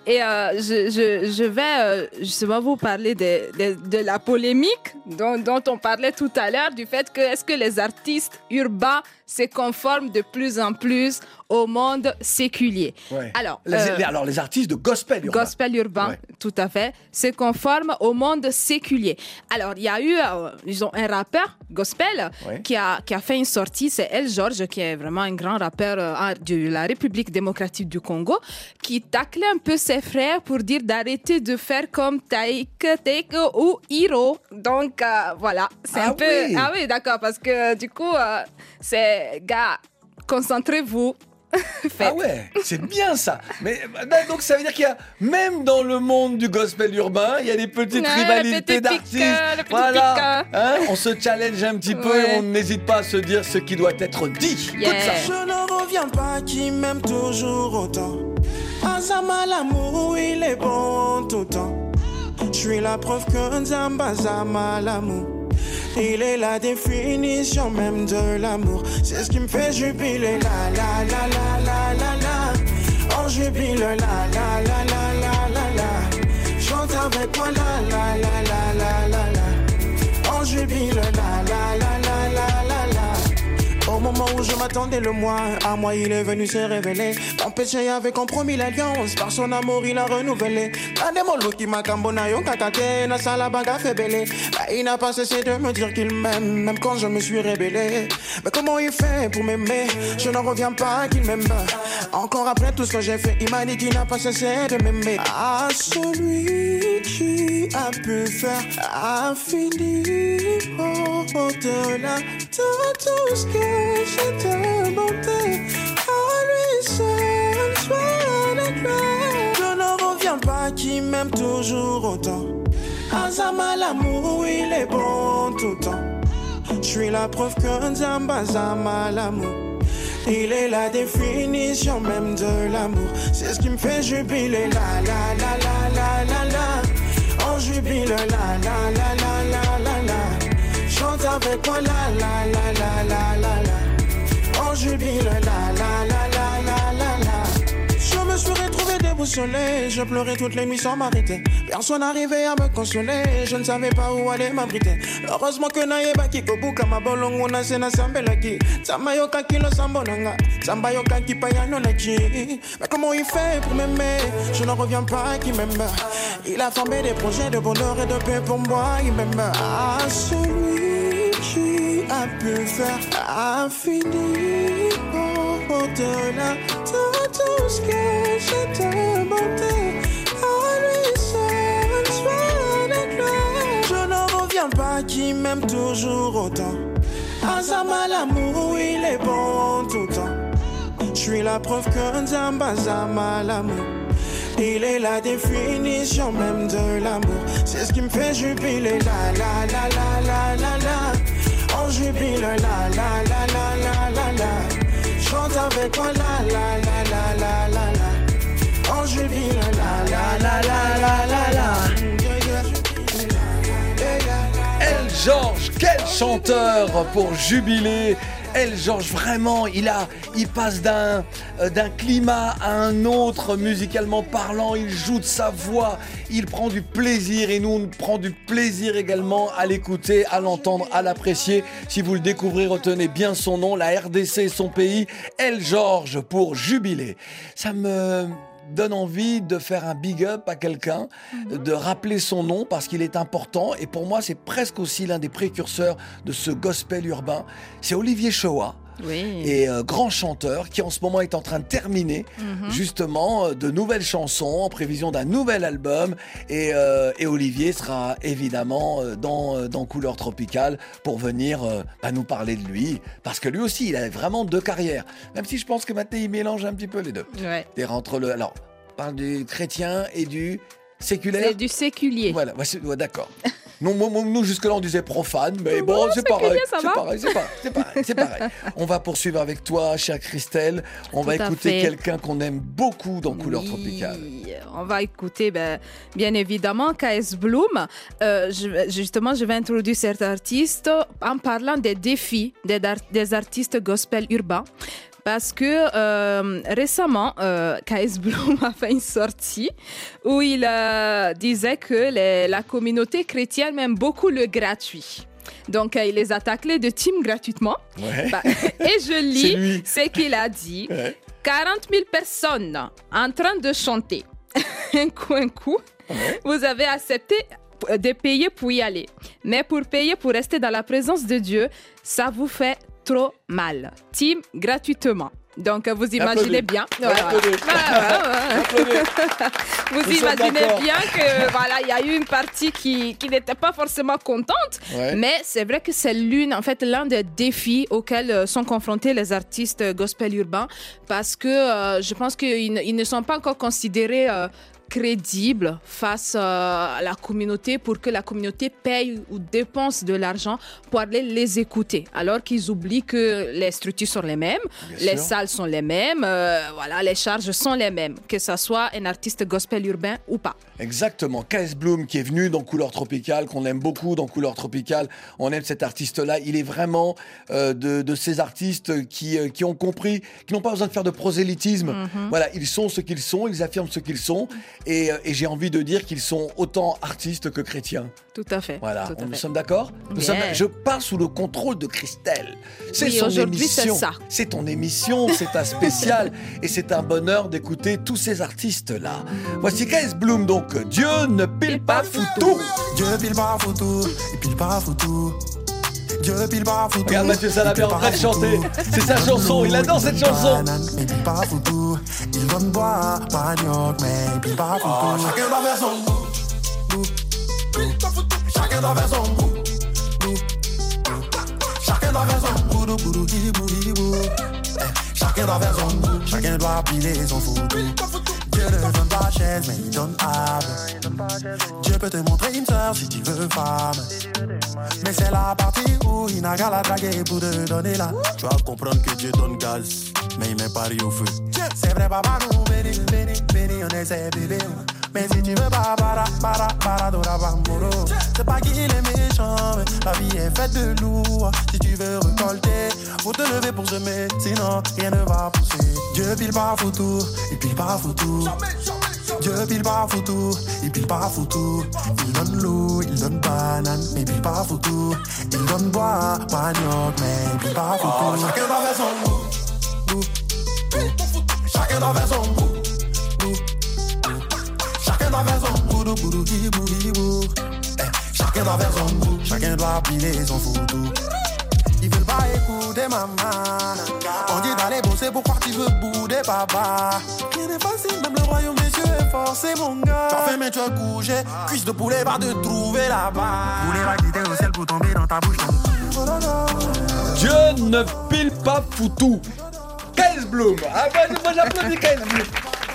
Speaker 2: Et euh, je, je- je vais euh, justement vous parler de, de- de la polémique dont, dont on parlait tout à l'heure, du fait que est-ce que les artistes urbains se conforment de plus en plus au monde séculier.
Speaker 1: Ouais.
Speaker 2: Alors,
Speaker 1: les,
Speaker 2: euh,
Speaker 1: alors les artistes de gospel urbain.
Speaker 2: Gospel urbain,
Speaker 1: Ouais.
Speaker 2: tout à fait, se conforme au monde séculier. Alors, il y a eu, euh, disons, un rappeur gospel
Speaker 1: Ouais.
Speaker 2: qui, a, qui a fait une sortie, c'est El George, qui est vraiment un grand rappeur euh, de la République démocratique du Congo, qui taclait un peu ses frères pour dire d'arrêter de faire comme Taïk, Taïk ou Hiro. Donc, euh, voilà, c'est
Speaker 1: Ah
Speaker 2: un peu... Ah oui, d'accord, parce que du coup, c'est, gars, concentrez-vous.
Speaker 1: Ah ouais, c'est bien ça. Mais bah, donc ça veut dire qu'il y a même dans le monde du gospel urbain, il y a des petites
Speaker 2: Ouais,
Speaker 1: rivalités d'artistes. Voilà. Hein, on se challenge un petit peu
Speaker 2: Ouais.
Speaker 1: et on n'hésite pas à se dire ce qui doit être dit.
Speaker 2: Yeah.
Speaker 1: Ça.
Speaker 10: Je ne reviens pas qui m'aime toujours autant. Azama l'amour, il est bon tout temps. Je suis la preuve que Nzamba l'amour. Il est la définition même de l'amour. C'est ce qui me fait jubiler. La la la la la la la. Oh On jubile la la la la la la la. Chante avec moi la la la la la la la. On jubile la la la. Au moment où je m'attendais le moins, à moi il est venu se révéler. Mon péché avait compromis l'alliance, par son amour il a renouvelé. Kademolo qui m'a cambona yon kakake, na salabaga fait belé. Bah, il n'a pas cessé de me dire qu'il m'aime, même quand je me suis rébellé. Mais comment il fait pour m'aimer? Je n'en reviens pas qu'il m'aime. Encore après tout ce que j'ai fait, il m'a dit qu'il n'a pas cessé de m'aimer. À celui qui a pu faire infiniment au-delà de tout ce que qu'il m'aime toujours autant. Azama l'amour, il est bon tout le temps. Je suis la preuve que Nzamba Zama l'amour. Il est la définition même de l'amour. C'est ce qui me fait jubiler. La la la la la la la. On jubile. La la la la la la. Chante avec moi. La la la la la la la. On jubile. La la la la la la la. Je me suis retrouvé déboussolé. Je pleurais toutes les nuits sans m'arrêter. Personne n'arrivait à me consoler. Je ne savais pas où aller m'abriter. Heureusement que naïba kikobuka mabolongo na sena sambelaki. Tamayoka kilo sambonanga. Tambayoka kipayano na ki. Mais comment il fait pour m'aimer Je n'en reviens pas qu'il m'aime. Il a formé des projets de bonheur et de paix pour moi. Il m'aime. À celui qui a pu faire infiniment au-delà de tout ce que j'ai demandé. À lui seul soit la gloire. Je n'en reviens pas qu'il m'aime toujours autant. Azama l'amour, il est bon tout le temps. Je suis la preuve que Nzamba Zama l'amour. Il est la définition même de l'amour. C'est ce qui me fait jubiler. La la la la la la la. Jubile. La la la la la la la. Chante avec moi. La la la la la la la. On jubile. La la la la la la la.
Speaker 1: El Georges, quel chanteur pour jubiler El Georges, vraiment, il passe d'un euh, d'un climat à un autre musicalement parlant. Il joue de sa voix, il prend du plaisir et nous on prend du plaisir également à l'écouter, à l'entendre, à l'apprécier. Si vous le découvrez, retenez bien son nom, la RDC son pays. El Georges pour jubiler. Ça me donne envie de faire un big up à quelqu'un, de rappeler son nom parce qu'il est important. Et pour moi, c'est presque aussi l'un des précurseurs de ce gospel urbain. C'est Olivier Shoah.
Speaker 2: Oui.
Speaker 1: Et euh, grand chanteur qui en ce moment est en train de terminer
Speaker 2: Mhm.
Speaker 1: justement euh, de nouvelles chansons en prévision d'un nouvel album et, euh, et Olivier sera évidemment dans, dans Couleur Tropicale pour venir euh, nous parler de lui parce que lui aussi il a vraiment deux carrières même si je pense que maintenant il mélange un petit peu les deux
Speaker 2: Ouais.
Speaker 1: et entre le alors on parle du chrétien et du séculaire
Speaker 2: C'est du séculier.
Speaker 1: voilà d'accord non, moi, moi, nous, jusque-là, on disait profane, mais bon,
Speaker 2: bon,
Speaker 1: c'est pareil. C'est pareil, c'est pareil, c'est pareil, c'est pareil. On va poursuivre avec toi, chère Christelle. On va
Speaker 2: Tout
Speaker 1: écouter quelqu'un qu'on aime beaucoup dans Couleur
Speaker 2: Oui,
Speaker 1: Tropicale.
Speaker 2: On va écouter, ben, bien évidemment, KS Bloom. Euh, je justement, je vais introduire cet artiste en parlant des défis des, des artistes gospel urbains. Parce que euh, récemment, euh, KS Bloom a fait une sortie où il euh, disait que les- la communauté chrétienne aime beaucoup le gratuit. Donc, euh, il les a taclés de team gratuitement.
Speaker 1: Ouais.
Speaker 2: Bah, et je lis ce qu'il a dit.
Speaker 1: Ouais.
Speaker 2: 40 000 personnes en train de chanter. un coup, un coup. Vous avez accepté de payer pour y aller. Mais pour payer pour rester dans la présence de Dieu, ça vous fait trop mal. Team gratuitement. Donc, vous imaginez
Speaker 1: Applaudis.
Speaker 2: bien. Ouais, ouais, ouais. Vous
Speaker 1: Nous
Speaker 2: imaginez bien que voilà, il y a eu une partie qui, qui n'était pas forcément contente,
Speaker 1: Ouais.
Speaker 2: mais c'est vrai que c'est l'une, en fait, l'un des défis auxquels euh, sont confrontés les artistes euh, gospel urbains, parce que euh, je pense qu'ils ne- ils ne sont pas encore considérés euh, crédibles face euh, à la communauté pour que la communauté paye ou dépense de l'argent pour aller les écouter. Alors qu'ils oublient que les structures sont les mêmes,
Speaker 1: Bien
Speaker 2: les
Speaker 1: sûr.
Speaker 2: salles sont les mêmes, euh, voilà, les charges sont les mêmes, que ce soit un artiste gospel urbain ou pas.
Speaker 1: Exactement. KS Bloom qui est venu dans Couleur Tropicale, qu'on aime beaucoup dans Couleur Tropicale. On aime cet artiste-là. Il est vraiment euh, de, de ces artistes qui, euh, qui ont compris, qui n'ont pas besoin de faire de prosélytisme.
Speaker 2: Mhm.
Speaker 1: Voilà, ils sont ce qu'ils sont, ils affirment ce qu'ils sont. Et, euh, et j'ai envie de dire qu'ils sont autant artistes que chrétiens.
Speaker 2: Tout à fait.
Speaker 1: Voilà,
Speaker 2: à
Speaker 1: nous
Speaker 2: fait.
Speaker 1: sommes d'accord? Je parle sous le contrôle de Christelle. C'est
Speaker 2: Oui,
Speaker 1: son émission. C'est ton émission, c'est un spécial. et c'est un bonheur d'écouter tous ces artistes-là. Voici KS Bloom, donc Dieu ne pile pas foutou.
Speaker 13: Dieu pile pas foutu, il pile pas foutu. Dieu pile pas foutu.
Speaker 1: Regarde Mathieu Salabert en train de chanter. C'est sa chanson, il adore cette chanson.
Speaker 13: Il pile pas foutu, il donne boire, manioc, mais il pile pas foutu.
Speaker 1: Oh,
Speaker 13: chacun doit faire son goût. Chacun doit faire son goût. Chacun doit faire son goût, goût, hibou, hibou. Eh, Chacun doit faire son goût, chacun doit piler son foutu. Dieu ne donne pas chaise, mais il donne âme. Dieu peut te montrer une sœur si tu veux femme. Mais c'est la partie où il n'a qu'à la draguer pour te donner là. Tu vas comprendre que Dieu donne gaz, mais il met Paris au feu. C'est vrai, papa, nous béni, béni, béni, on essaie bébé. Mais si tu veux pas, para, para, para, dora, bamboro. C'est pas qu'il est méchant, mais la vie est faite de lourd. Si tu veux récolter, faut te lever pour semer, sinon rien ne va pousser. Dieu pile pas foutu, il pile pas foutu. Dieu pile pas foutu, il pile pas foutu. Il donne l'eau, il donne banane, mais il pile pas foutu. Il donne bois, manioc, mais il pile pas foutu. chacun doit faire son goût. Chacun doit faire son goût, goût, hibou, hibou. Eh, Chacun doit faire son goût, chacun doit piler son foutu. Ils veulent pas écouter maman. On dit d'aller bosser, pourquoi tu veux bouder papa Rien n'est facile, même le royaume des cieux est forcé mon gars. Tu as fait mais tu as couché, cuisse de poulet va te trouver là-bas. Poulet va quitter au ciel pour tomber dans ta bouche. Oh.
Speaker 1: Dieu ne pile pas foutu. KS Bloom. Ah bah, moi j'applaudis KS Bloom.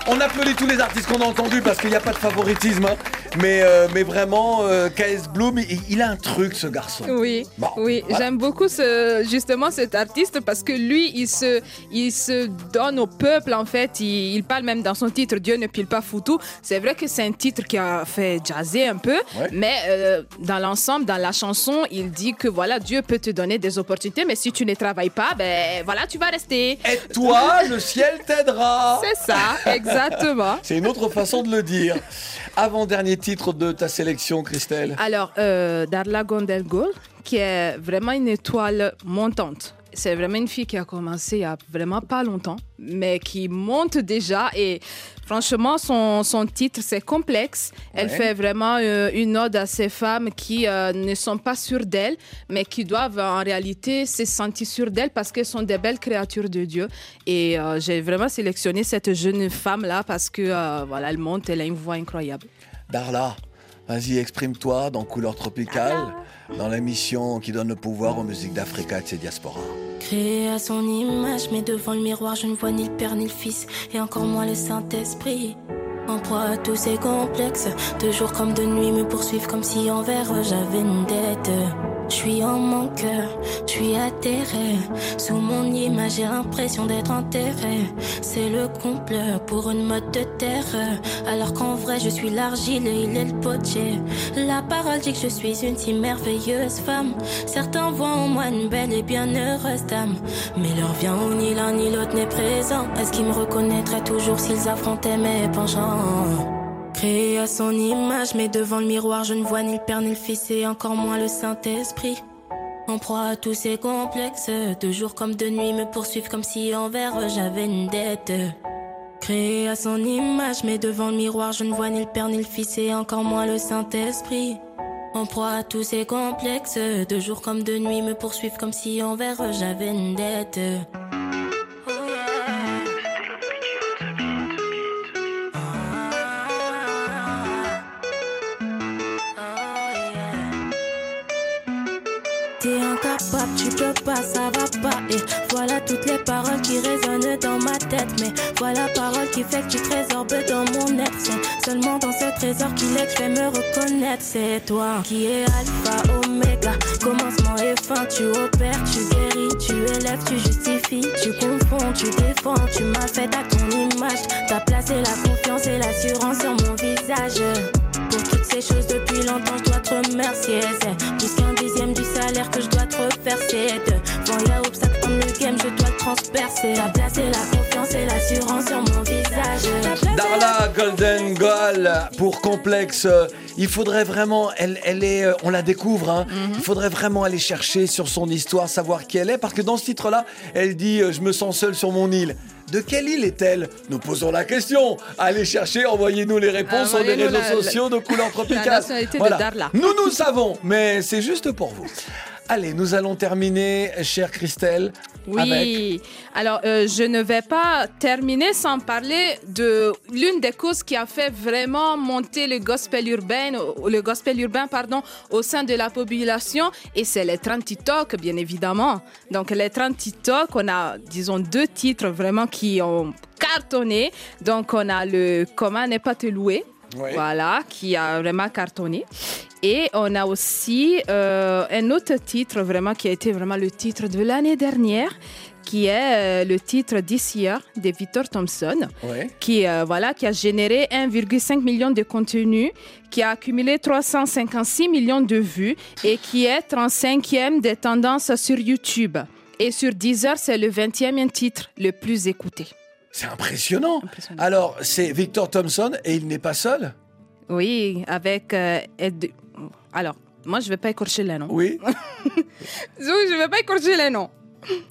Speaker 1: On applaudit tous les artistes qu'on a entendus parce qu'il n'y a pas de favoritisme. hein. Mais, euh, mais vraiment, euh, KS Bloom, il, il a un truc ce garçon.
Speaker 2: Oui,
Speaker 1: Bon,
Speaker 2: oui,
Speaker 1: voilà.
Speaker 2: j'aime beaucoup ce, justement cet artiste parce que lui, il se, il se donne au peuple en fait. Il, il parle même dans son titre Dieu ne pile pas foutu. C'est vrai que c'est un titre qui a fait jazzer un peu,
Speaker 1: Ouais.
Speaker 2: mais euh, dans l'ensemble, dans la chanson, il dit que voilà, Dieu peut te donner des opportunités, mais si tu ne travailles pas, ben voilà, tu vas rester.
Speaker 1: Et toi, le ciel t'aidera.
Speaker 2: C'est ça, exactement.
Speaker 1: C'est une autre façon de le dire. Avant-dernier titre de ta sélection, Christelle.
Speaker 2: Alors, euh, Darla Gondelgol, qui est vraiment une étoile montante. C'est vraiment une fille qui a commencé il y a vraiment pas longtemps, mais qui monte déjà. Et franchement, son, son titre, c'est complexe. Elle fait vraiment euh, une ode à ces femmes qui euh, ne sont pas sûres d'elles, mais qui doivent en réalité se sentir sûres d'elles parce qu'elles sont des belles créatures de Dieu. Et euh, j'ai vraiment sélectionné cette jeune femme-là parce que, voilà, elle monte, elle a une voix incroyable.
Speaker 1: Darla, vas-y, exprime-toi dans Couleur Tropicale, dans l'émission qui donne le pouvoir aux musiques d'Africa et de ses diasporas.
Speaker 14: Créé à son image, mais devant le miroir, je ne vois ni le Père ni le Fils, et encore moins le Saint-Esprit. En proie à tous ces complexes, de jour comme de nuit me poursuivent comme si envers eux j'avais une dette. Je suis en mon cœur, je suis atterré. Sous mon image, j'ai l'impression d'être enterré. C'est le complot pour une mode de terre. Alors qu'en vrai, je suis l'argile et il est le potier. La parole dit que je suis une si merveilleuse femme. Certains voient en moi une belle et bien heureuse dame. Mais leur vient où ni l'un ni l'autre n'est présent. Est-ce qu'ils me reconnaîtraient toujours s'ils affrontaient mes penchants? Créé à son image, mais devant le miroir, je ne vois ni le Père ni le Fils et encore moins le Saint-Esprit. En proie à tous ces complexes, de jour comme de nuit me poursuivent comme si envers j'avais une dette. Créé à son image, mais devant le miroir, je ne vois ni le Père ni le Fils et encore moins le Saint-Esprit. En proie à tous ces complexes, de jour comme de nuit me poursuivent comme si envers j'avais une dette. Et voilà toutes les paroles qui résonnent dans ma tête. Mais voilà parole qui fait que tu trésorbes dans mon être. C'est seulement dans ce trésor qu'il est que je me reconnaître. C'est toi qui es alpha, oméga. Commencement et fin, tu opères, tu guéris, tu élèves, tu justifies, tu confonds, tu défends. Tu m'as fait à ton image. T'as placé la confiance et l'assurance sur mon visage. Pour toutes ces choses depuis longtemps, je dois te remercier. C'est plus qu'un dixième du salaire que je dois te. Devant y'a je dois transpercer. T'as placé la confiance et l'assurance sur mon visage.
Speaker 1: Darla Golden Goal pour complexe. Il faudrait vraiment, elle, elle est, euh, on la découvre. hein.
Speaker 2: Mhm.
Speaker 1: Il faudrait vraiment aller chercher sur son histoire, savoir qui elle est, parce que dans ce titre-là, elle dit euh, je me sens seule sur mon île. De quelle île est-elle? Nous posons la question. Allez chercher, envoyez-nous les réponses sur les
Speaker 2: Envoyez-nous
Speaker 1: réseaux
Speaker 2: la- la-
Speaker 1: sociaux de couleur tropicale.
Speaker 2: de Darla.
Speaker 1: Nous, nous savons, mais c'est juste pour vous. Allez, nous allons terminer, chère Christelle. avec
Speaker 2: Oui. Alors, euh, je ne vais pas terminer sans parler de l'une des causes qui a fait vraiment monter le gospel urbain, au- le gospel urbain, pardon, au sein de la population, et c'est les 30 TikTok, bien évidemment. Donc, les 30 TikTok, on a, disons, deux titres vraiment qui ont cartonné. Donc, on a le Comment n'est pas te louer.
Speaker 1: Oui.
Speaker 2: Voilà, qui a vraiment cartonné. Et on a aussi euh, un autre titre vraiment qui a été vraiment le titre de l'année dernière, qui est euh, le titre This Year de Victor Thompson,
Speaker 1: Ouais.
Speaker 2: qui, euh, voilà, qui a généré 1,5 million de contenus, qui a accumulé 356 millions de vues et qui est 35e des tendances sur YouTube. Et sur Deezer, c'est le 20e titre le plus écouté.
Speaker 1: C'est impressionnant. Alors, c'est Victor Thompson et il n'est pas seul?
Speaker 2: Oui, avec euh, Ed- Alors, moi, je vais pas écorcher les noms.
Speaker 1: Oui.
Speaker 2: Oui, je vais pas écorcher les noms.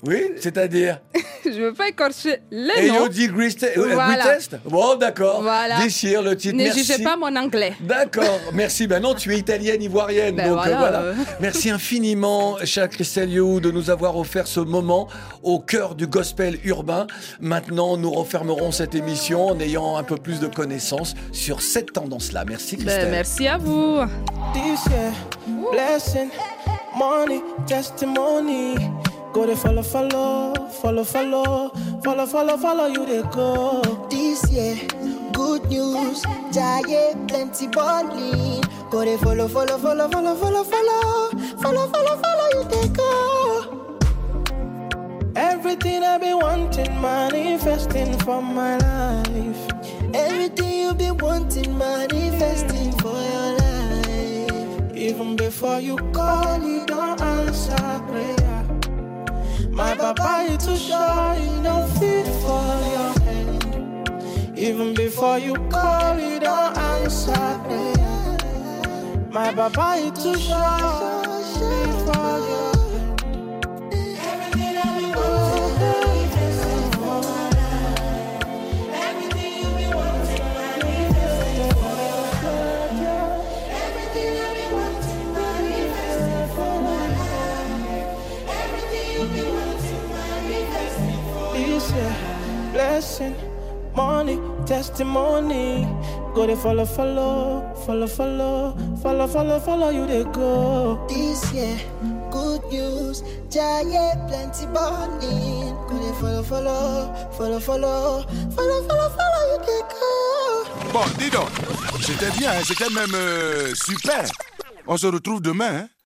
Speaker 1: Oui, c'est-à-dire
Speaker 2: je veux pas écorcher les noms.
Speaker 1: Elodie euh,
Speaker 2: Voilà.
Speaker 1: Bon, d'accord.
Speaker 2: Voilà.
Speaker 1: Déchire le titre.
Speaker 2: Ne
Speaker 1: Merci.
Speaker 2: jugez pas mon anglais.
Speaker 1: D'accord, merci. Ben non, tu es italienne, ivoirienne.
Speaker 2: Ben
Speaker 1: donc euh,
Speaker 2: voilà,
Speaker 1: voilà.
Speaker 2: euh.
Speaker 1: Merci infiniment, chère Christelle You, de nous avoir offert ce moment au cœur du gospel urbain. Maintenant, nous refermerons cette émission en ayant un peu plus de connaissances sur cette tendance-là. Merci, Christelle.
Speaker 2: Ben, merci à vous.
Speaker 15: This year, blessing, money, testimony. Go to follow, follow, follow, follow, follow, follow, follow you they go.
Speaker 16: This year, good news, giant plenty bonding. Go they follow, follow, follow, follow, follow, follow, follow, follow, follow you they go.
Speaker 15: Everything I've been wanting, manifesting for my life.
Speaker 16: Everything you've been wanting, manifesting for your life.
Speaker 15: Even before you call, you don't answer prayer. My papa is too shy, don't fit for your hand. Even before you call, you don't answer prayer. My papa is too shy, for your blessing, money, testimony. Go to follow, follow, follow, follow, follow, follow, follow you they go.
Speaker 16: This year, good news, giant plenty bonding. Go they follow, follow, follow, follow, follow, follow, follow you they go.
Speaker 17: Bon, dis donc, c'était bien, hein, c'était même euh, super. On se retrouve demain. hein.